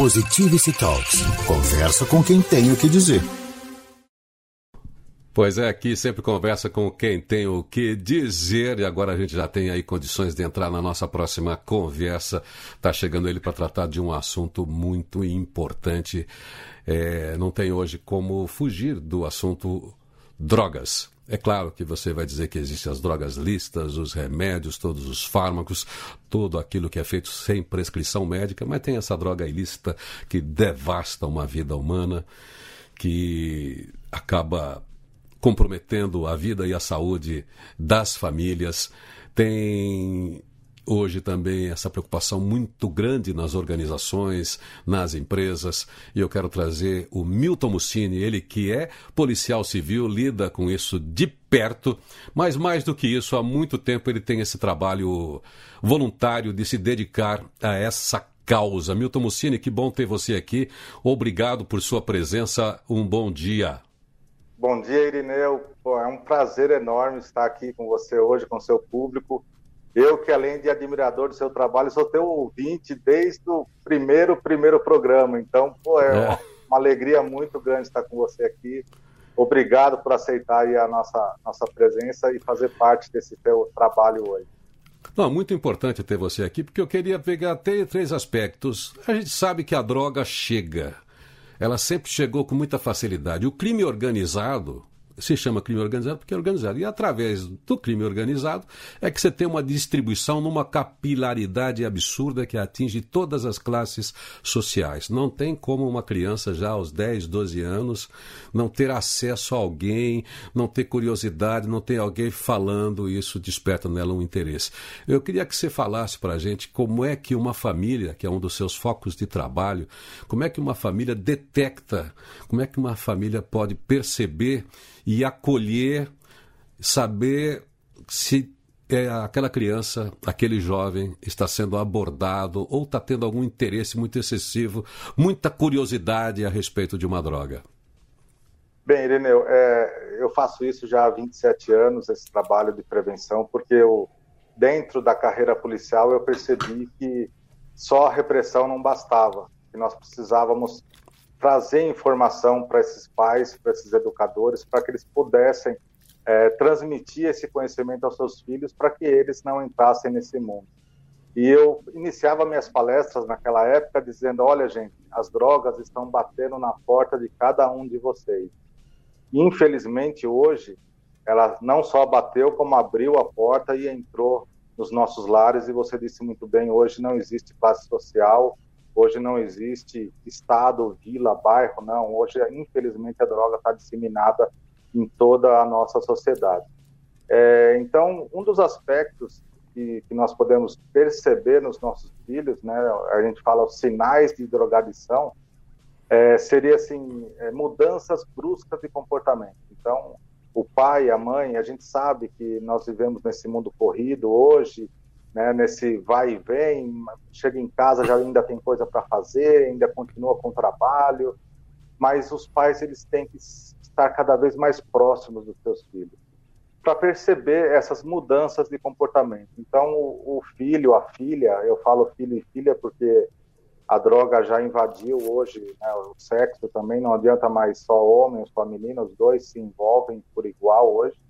Positivity Talks. Conversa com quem tem o que dizer. Pois é, aqui sempre conversa com quem tem o que dizer e agora a gente já tem aí condições de entrar na nossa próxima conversa. Tá chegando ele para tratar de um assunto muito importante. É, não tem hoje como fugir do assunto drogas. É claro que você vai dizer que existem as drogas listas, os remédios, todos os fármacos, tudo aquilo que é feito sem prescrição médica, mas tem essa droga ilícita que devasta uma vida humana, que acaba comprometendo a vida e a saúde das famílias. Tem hoje também essa preocupação muito grande nas organizações, nas empresas, e eu quero trazer o Milton Mussini, ele que é policial civil, lida com isso de perto, mas mais do que isso, há muito tempo ele tem esse trabalho voluntário de se dedicar a essa causa. Milton Mussini, que bom ter você aqui. Obrigado por sua presença. Um bom dia. Bom dia, Irineu. Pô, é um prazer enorme estar aqui com você hoje, com seu público. Eu que, além de admirador do seu trabalho, sou teu ouvinte desde o primeiro, primeiro programa. Então, pô, é, é. Uma, uma, alegria muito grande estar com você aqui. Obrigado por aceitar a nossa, nossa presença e fazer parte desse teu trabalho hoje. Não, muito importante ter você aqui, porque eu queria pegar até três aspectos. A gente sabe que a droga chega. Ela sempre chegou com muita facilidade. O crime organizado, se chama crime organizado porque é organizado. E através do crime organizado é que você tem uma distribuição numa capilaridade absurda que atinge todas as classes sociais. Não tem como uma criança já aos 10, 12 anos não ter acesso a alguém, não ter curiosidade, não ter alguém falando, e isso desperta nela um interesse. Eu queria que você falasse para a gente como é que uma família, que é um dos seus focos de trabalho, como é que uma família detecta, como é que uma família pode perceber e acolher, saber se é, aquela criança, aquele jovem está sendo abordado ou está tendo algum interesse muito excessivo, muita curiosidade a respeito de uma droga. Bem, Ireneu, é, eu faço isso já há 27 anos, esse trabalho de prevenção, porque eu, dentro da carreira policial eu percebi que só a repressão não bastava, que nós precisávamos trazer informação para esses pais, para esses educadores, para que eles pudessem é, transmitir esse conhecimento aos seus filhos, para que eles não entrassem nesse mundo. E eu iniciava minhas palestras naquela época dizendo: olha, gente, as drogas estão batendo na porta de cada um de vocês. Infelizmente, hoje, ela não só bateu, como abriu a porta e entrou nos nossos lares. E você disse muito bem: hoje não existe classe social, Hoje não existe estado, vila, bairro, não. Hoje, infelizmente, a droga está disseminada em toda a nossa sociedade. É, então, um dos aspectos que, que, nós podemos perceber nos nossos filhos, né, a gente fala os sinais de drogadição, é, seria assim é, mudanças bruscas de comportamento. Então, o pai, a mãe, a gente sabe que nós vivemos nesse mundo corrido hoje, né, nesse vai e vem, chega em casa já ainda tem coisa para fazer, ainda continua com o trabalho, mas os pais eles têm que estar cada vez mais próximos dos seus filhos para perceber essas mudanças de comportamento. Então o, o, filho, a filha, eu falo filho e filha porque a droga já invadiu hoje né, o sexo também, não adianta mais só homem, só menino, os dois se envolvem por igual hoje.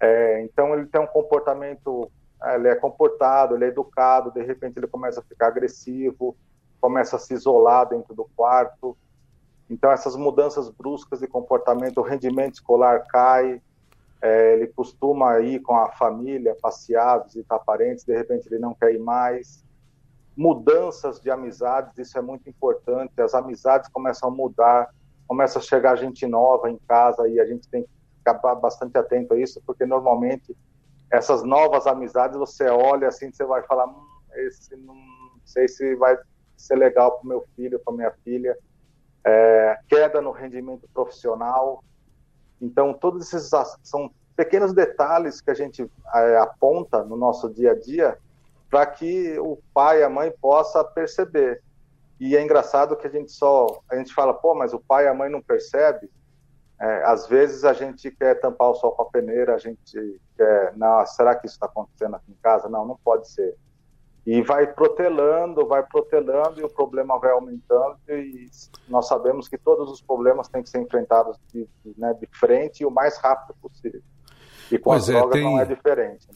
É, então ele tem um comportamento ele é comportado, ele é educado, de repente ele começa a ficar agressivo, começa a se isolar dentro do quarto. Então, essas mudanças bruscas de comportamento, o rendimento escolar cai, é, ele costuma ir com a família, passear, visitar parentes, de repente ele não quer ir mais. Mudanças de amizades, isso é muito importante, as amizades começam a mudar, começa a chegar gente nova em casa e a gente tem que ficar bastante atento a isso, porque normalmente essas novas amizades, você olha assim, você vai falar, hum, esse não sei se vai ser legal para o meu filho, para minha filha. É, queda no rendimento profissional. Então, todos esses são pequenos detalhes que a gente é, aponta no nosso dia a dia para que o pai e a mãe possa perceber. E é engraçado que a gente só a gente fala, pô, mas o pai e a mãe não percebe. É, às vezes a gente quer tampar o sol com a peneira, a gente quer, não, será que isso está acontecendo aqui em casa? Não, não pode ser. E vai protelando, vai protelando e o problema vai aumentando e nós sabemos que todos os problemas têm que ser enfrentados de, de, né, de frente e o mais rápido possível. E com pois a é, droga tem... não é diferente.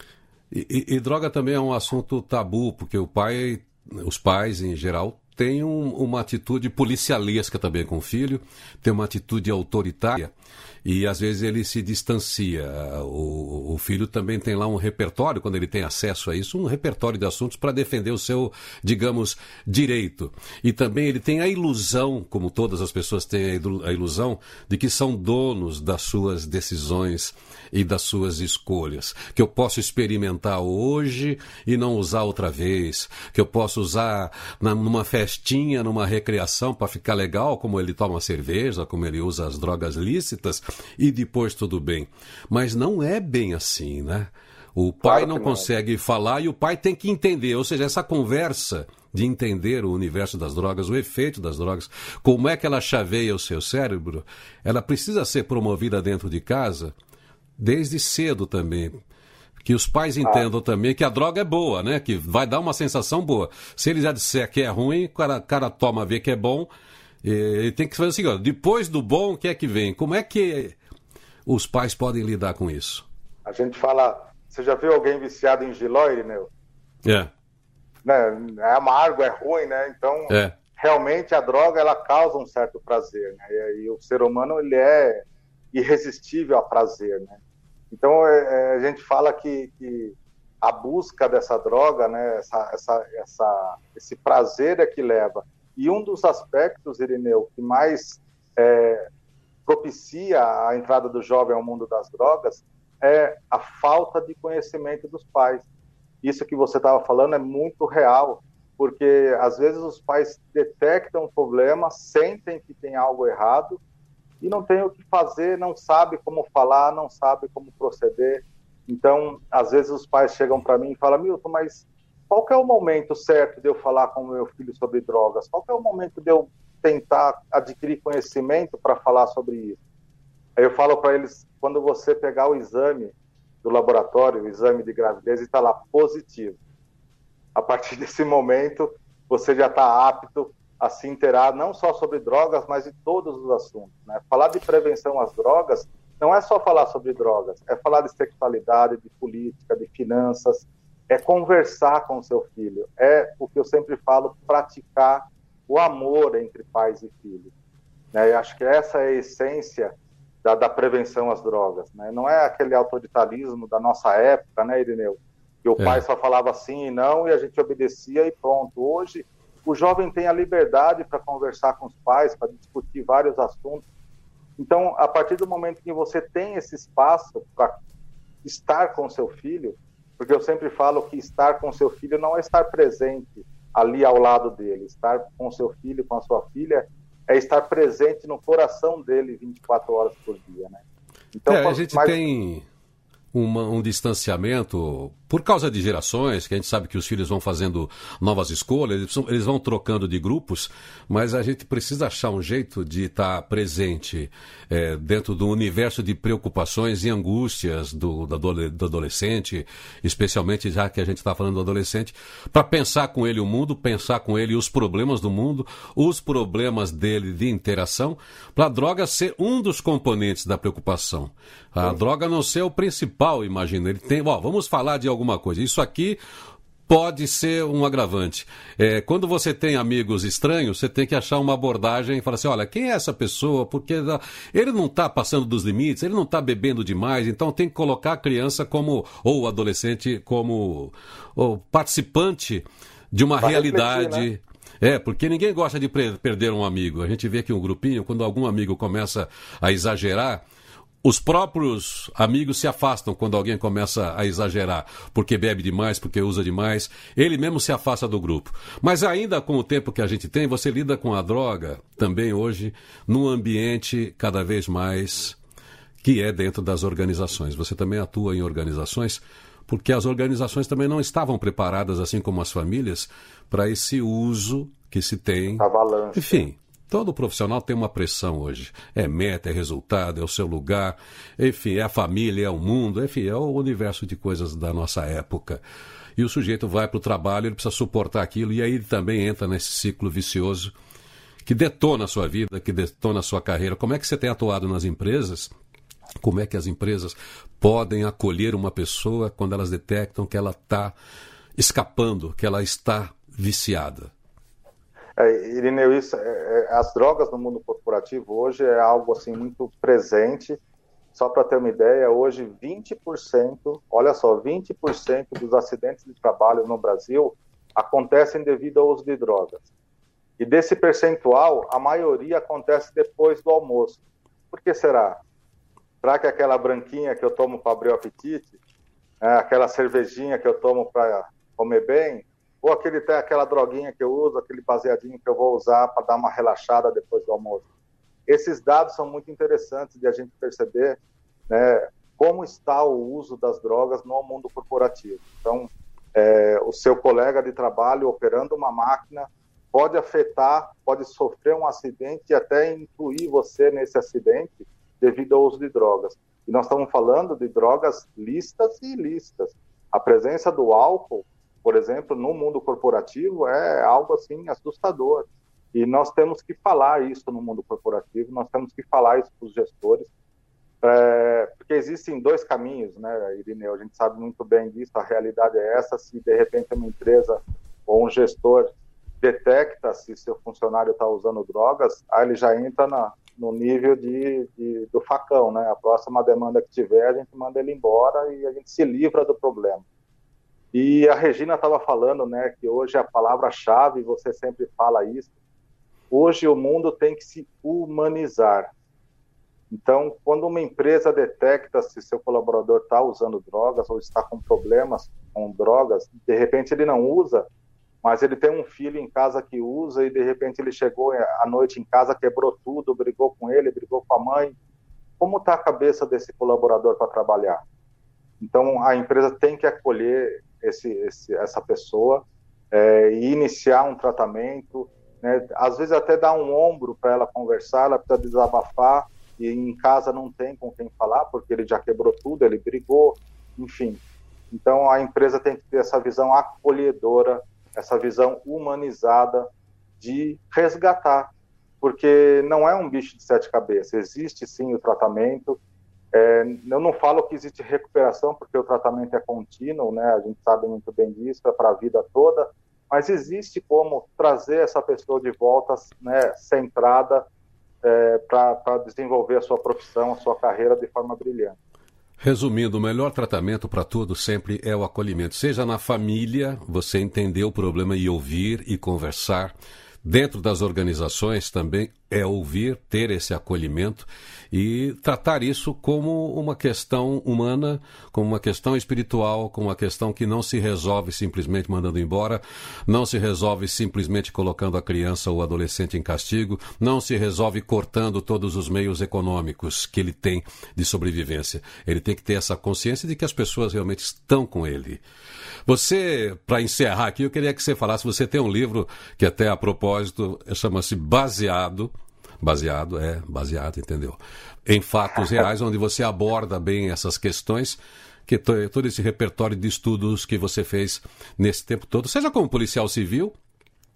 E, e, e, droga também é um assunto tabu, porque o pai, os pais em geral, têm um, uma atitude policialesca também com o filho, tem uma atitude autoritária e às vezes ele se distancia. O, o, filho também tem lá um repertório, quando ele tem acesso a isso, um repertório de assuntos para defender o seu, digamos, direito. E também ele tem a ilusão, como todas as pessoas têm a ilusão, de que são donos das suas decisões e das suas escolhas. Que eu posso experimentar hoje e não usar outra vez. Que eu posso usar numa festinha, numa recreação para ficar legal, como ele toma cerveja, como ele usa as drogas lícitas e depois tudo bem. Mas não é bem assim, né? O pai claro não, não consegue falar e o pai tem que entender. Ou seja, essa conversa de entender o universo das drogas, o efeito das drogas, como é que ela chaveia o seu cérebro, ela precisa ser promovida dentro de casa desde cedo também. Que os pais entendam ah. também que a droga é boa, né? Que vai dar uma sensação boa. Se ele já disser que é ruim, o cara, cara toma, vê que é bom, e tem que fazer assim, ó, depois do bom, o que é que vem? Como é que os pais podem lidar com isso? A gente fala, você já viu alguém viciado em giló, Irineu? É. Né? É amargo, é ruim, né? Então, é. realmente a droga, ela causa um certo prazer, né? E, e o ser humano, ele é irresistível a prazer, né? Então, é, é, a gente fala que, que, a busca dessa droga, né? Essa, essa, essa, esse prazer é que leva e um dos aspectos, Irineu, que mais é, propicia a entrada do jovem ao mundo das drogas é a falta de conhecimento dos pais. Isso que você estava falando é muito real, porque às vezes os pais detectam o problema, sentem que tem algo errado e não tem o que fazer, não sabe como falar, não sabe como proceder. Então, às vezes os pais chegam para mim e falam: Milton, mas qual é o momento certo de eu falar com o meu filho sobre drogas? Qual é o momento de eu tentar adquirir conhecimento para falar sobre isso? Aí eu falo para eles, quando você pegar o exame do laboratório, o exame de gravidez, e está lá positivo. A partir desse momento, você já está apto a se inteirar não só sobre drogas, mas de todos os assuntos. Né? Falar de prevenção às drogas não é só falar sobre drogas, é falar de sexualidade, de política, de finanças, é conversar com o seu filho, é o que eu sempre falo, praticar o amor entre pais e filhos. Né? Eu acho que essa é a essência da, da, prevenção às drogas. Né? Não é aquele autoritarismo da nossa época, né, Irineu? Que o é. pai só falava sim e não e a gente obedecia e pronto. Hoje, o jovem tem a liberdade para conversar com os pais, para discutir vários assuntos. Então, a partir do momento que você tem esse espaço para estar com seu filho, porque eu sempre falo que estar com seu filho não é estar presente ali ao lado dele. Estar com seu filho, com a sua filha, é estar presente no coração dele 24 horas por dia, né? Então, é, a gente mais... tem uma, um distanciamento por causa de gerações, que a gente sabe que os filhos vão fazendo novas escolhas, eles, vão trocando de grupos, mas a gente precisa achar um jeito de estar presente é, dentro do universo de preocupações e angústias do, do, do adolescente, especialmente já que a gente está falando do adolescente, para pensar com ele o mundo, pensar com ele os problemas do mundo, os problemas dele de interação, para a droga ser um dos componentes da preocupação. A Sim. droga não ser o principal, imagina. Ele tem, ó, vamos falar de alguma coisa. Isso aqui pode ser um agravante. É, quando você tem amigos estranhos, você tem que achar uma abordagem e falar assim: olha, quem é essa pessoa? Porque ele não está passando dos limites, ele não está bebendo demais, então tem que colocar a criança como, ou o adolescente como ou participante de uma Vai realidade. Refletir, né? É, porque ninguém gosta de perder um amigo. A gente vê que um grupinho, quando algum amigo começa a exagerar, os próprios amigos se afastam quando alguém começa a exagerar, porque bebe demais, porque usa demais. Ele mesmo se afasta do grupo. Mas ainda com o tempo que a gente tem, você lida com a droga também hoje num ambiente cada vez mais que é dentro das organizações. Você também atua em organizações, porque as organizações também não estavam preparadas, assim como as famílias, para esse uso que se tem. A balança. Enfim, Todo profissional tem uma pressão hoje. É meta, é resultado, é o seu lugar, enfim, é a família, é o mundo, enfim, é o universo de coisas da nossa época. E o sujeito vai para o trabalho, ele precisa suportar aquilo, e aí ele também entra nesse ciclo vicioso que detona a sua vida, que detona a sua carreira. Como é que você tem atuado nas empresas? Como é que as empresas podem acolher uma pessoa quando elas detectam que ela está escapando, que ela está viciada? É, Irineu, isso, é, é, as drogas no mundo corporativo hoje é algo assim muito presente. Só para ter uma ideia, hoje 20%, olha só, 20% dos acidentes de trabalho no Brasil acontecem devido ao uso de drogas. E desse percentual, a maioria acontece depois do almoço. Por que será? Será que aquela branquinha que eu tomo para abrir o apetite, é, aquela cervejinha que eu tomo para comer bem, ou aquele, aquela droguinha que eu uso, aquele baseadinho que eu vou usar para dar uma relaxada depois do almoço? Esses dados são muito interessantes de a gente perceber né, como está o uso das drogas no mundo corporativo. Então, é, o seu colega de trabalho operando uma máquina pode afetar, pode sofrer um acidente e até incluir você nesse acidente devido ao uso de drogas. E nós estamos falando de drogas listas e ilícitas. A presença do álcool, por exemplo, no mundo corporativo é algo assim assustador. E nós temos que falar isso no mundo corporativo, nós temos que falar isso para os gestores, é, porque existem dois caminhos, né, Irineu? A gente sabe muito bem disso, a realidade é essa. Se de repente uma empresa ou um gestor detecta se seu funcionário está usando drogas, aí ele já entra na, no nível de, de, do facão, né? A próxima demanda que tiver, a gente manda ele embora e a gente se livra do problema. E a Regina estava falando, né, que hoje a palavra-chave, você sempre fala isso, hoje o mundo tem que se humanizar. Então, quando uma empresa detecta se seu colaborador está usando drogas ou está com problemas com drogas, de repente ele não usa, mas ele tem um filho em casa que usa e de repente ele chegou à noite em casa, quebrou tudo, brigou com ele, brigou com a mãe. Como está a cabeça desse colaborador para trabalhar? Então a empresa tem que acolher esse, esse, essa pessoa é, e iniciar um tratamento. Né? Às vezes até dar um ombro para ela conversar, ela precisa desabafar e em casa não tem com quem falar porque ele já quebrou tudo, ele brigou, enfim. Então a empresa tem que ter essa visão acolhedora essa visão humanizada de resgatar, porque não é um bicho de sete cabeças, existe sim o tratamento. É, eu não falo que existe recuperação, porque o tratamento é contínuo, né? a gente sabe muito bem disso, é para a vida toda, mas existe como trazer essa pessoa de volta né, centrada é, para desenvolver a sua profissão, a sua carreira de forma brilhante. Resumindo, o melhor tratamento para tudo sempre é o acolhimento. Seja na família, você entender o problema e ouvir e conversar. Dentro das organizações também é ouvir, ter esse acolhimento e tratar isso como uma questão humana, como uma questão espiritual, como uma questão que não se resolve simplesmente mandando embora, não se resolve simplesmente colocando a criança ou adolescente em castigo, não se resolve cortando todos os meios econômicos que ele tem de sobrevivência. Ele tem que ter essa consciência de que as pessoas realmente estão com ele. Você, para encerrar aqui, eu queria que você falasse, você tem um livro que até a propósito chama-se Baseado Baseado, é, baseado, entendeu? Em fatos reais, onde você aborda bem essas questões, que todo esse repertório de estudos que você fez nesse tempo todo, seja como policial civil,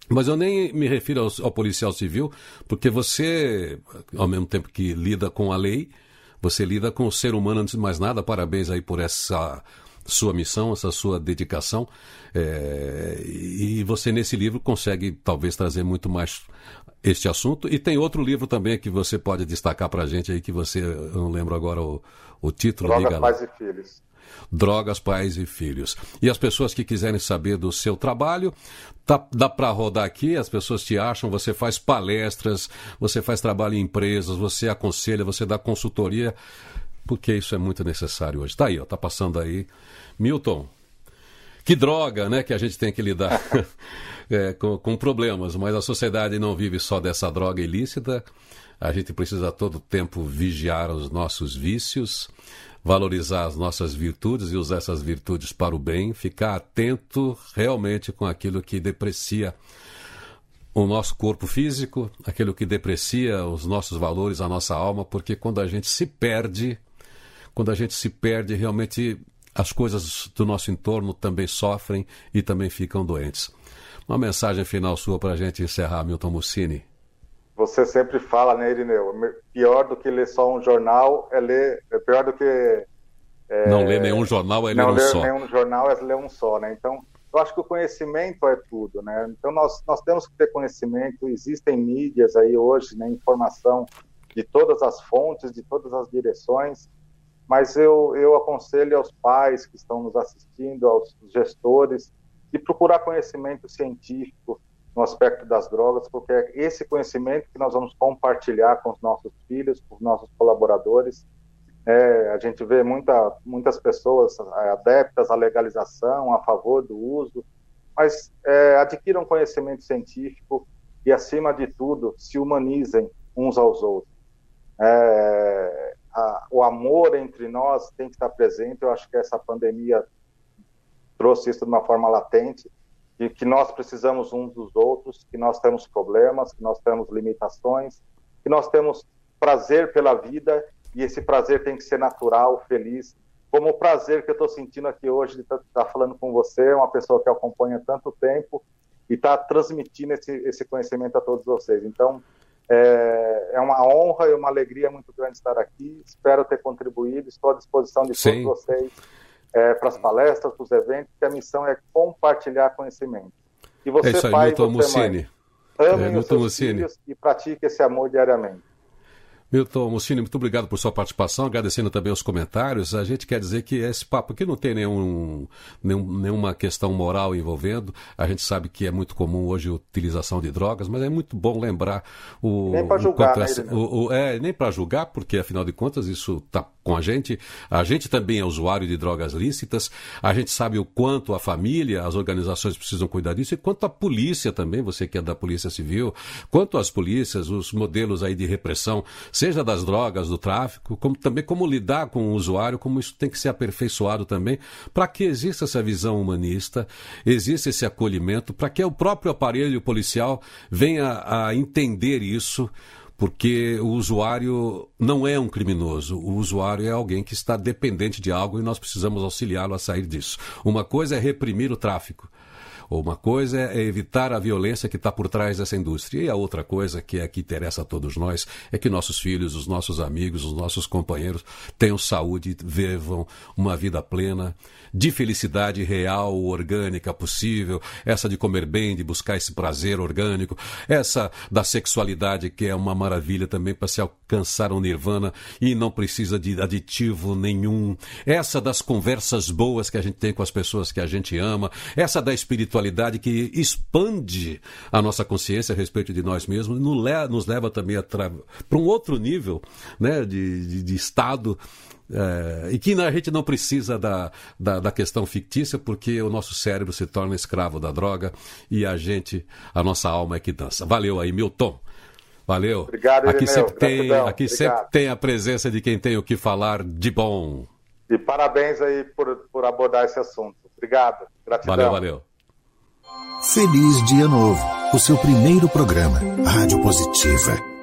mas eu nem me refiro ao, ao, policial civil, porque você, ao mesmo tempo que lida com a lei, você lida com o ser humano antes de mais nada. Parabéns aí por essa sua missão, essa sua dedicação. É, e você, nesse livro, consegue talvez trazer muito mais este assunto. E tem outro livro também que você pode destacar para a gente aí, que você, eu não lembro agora o, o título. Drogas, Pais e Filhos. Drogas, Pais e Filhos. E as pessoas que quiserem saber do seu trabalho, tá, dá para rodar aqui, as pessoas te acham, você faz palestras, você faz trabalho em empresas, você aconselha, você dá consultoria, porque isso é muito necessário hoje. Está aí, ó, tá passando aí. Milton, que droga, né, que a gente tem que lidar. é, com, com problemas, mas a sociedade não vive só dessa droga ilícita. A gente precisa a todo tempo vigiar os nossos vícios, valorizar as nossas virtudes e usar essas virtudes para o bem, ficar atento realmente com aquilo que deprecia o nosso corpo físico, aquilo que deprecia os nossos valores, a nossa alma, porque quando a gente se perde, quando a gente se perde, realmente as coisas do nosso entorno também sofrem e também ficam doentes. Uma mensagem final sua para a gente encerrar, Milton Mussini. Você sempre fala, né, Irineu? Pior do que ler só um jornal é ler. É pior do que. É, não ler nenhum jornal é ler um ler só. Não ler nenhum jornal é ler um só, né? Então, eu acho que o conhecimento é tudo, né? Então nós, nós temos que ter conhecimento, existem mídias aí hoje, né, informação de todas as fontes, de todas as direções, mas eu, eu aconselho aos pais que estão nos assistindo, aos gestores, de procurar conhecimento científico no aspecto das drogas, porque é esse conhecimento que nós vamos compartilhar com os nossos filhos, com os nossos colaboradores, é, a gente vê muita, muitas pessoas é, adeptas à legalização, a favor do uso, mas é, adquiram conhecimento científico e, acima de tudo, se humanizem uns aos outros. É, a, o amor entre nós tem que estar presente. Eu acho que essa pandemia trouxe isso de uma forma latente, e que nós precisamos uns dos outros, que nós temos problemas, que nós temos limitações, que nós temos prazer pela vida e esse prazer tem que ser natural, feliz, como o prazer que eu estou sentindo aqui hoje de estar tá, tá falando com você, uma pessoa que acompanha tanto tempo e está transmitindo esse, esse conhecimento a todos vocês. Então, é, é, uma honra e uma alegria muito grande estar aqui. Espero ter contribuído, estou à disposição de Sim. todos vocês é, para as palestras, para os eventos, que a missão é compartilhar conhecimento. E você, é isso aí, pai, Milton você, mãe, amem é, os seus filhos e pratique esse amor diariamente. Milton Mussini, muito obrigado por sua participação, agradecendo também os comentários. A gente quer dizer que esse papo aqui não tem nenhum, nenhum, nenhuma questão moral envolvendo. A gente sabe que é muito comum hoje a utilização de drogas, mas é muito bom lembrar o. Nem para julgar, né, o, o, é, nem para julgar, porque afinal de contas isso está com a gente. A gente também é usuário de drogas lícitas. A gente sabe o quanto a família, as organizações precisam cuidar disso e quanto a polícia também, você que é da Polícia Civil, quanto as polícias, os modelos aí de repressão seja das drogas, do tráfico, como também como lidar com o usuário, como isso tem que ser aperfeiçoado também, para que exista essa visão humanista, exista esse acolhimento, para que o próprio aparelho policial venha a entender isso, porque o usuário não é um criminoso, o usuário é alguém que está dependente de algo e nós precisamos auxiliá-lo a sair disso. Uma coisa é reprimir o tráfico, uma coisa é evitar a violência que está por trás dessa indústria. E a outra coisa que é que interessa a todos nós é que nossos filhos, os nossos amigos, os nossos companheiros tenham saúde, vivam uma vida plena, de felicidade real, orgânica possível, essa de comer bem, de buscar esse prazer orgânico, essa da sexualidade que é uma maravilha também para se alcançar um nirvana e não precisa de aditivo nenhum, essa das conversas boas que a gente tem com as pessoas que a gente ama, essa da espiritualidade espiritualidade que expande a nossa consciência a respeito de nós mesmos, nos leva também para um outro nível né, de, de, de estado. É, e que a gente não precisa da, da, da, questão fictícia, porque o nosso cérebro se torna escravo da droga e a gente, a nossa alma é que dança. Valeu aí, Milton. Valeu. Obrigado, aqui sempre tem, aqui Obrigado. sempre tem a presença de quem tem o que falar de bom. E parabéns aí por, por abordar esse assunto. Obrigado. Gratidão. Valeu, valeu. Feliz Dia Novo, o seu primeiro programa, Rádio Positiva.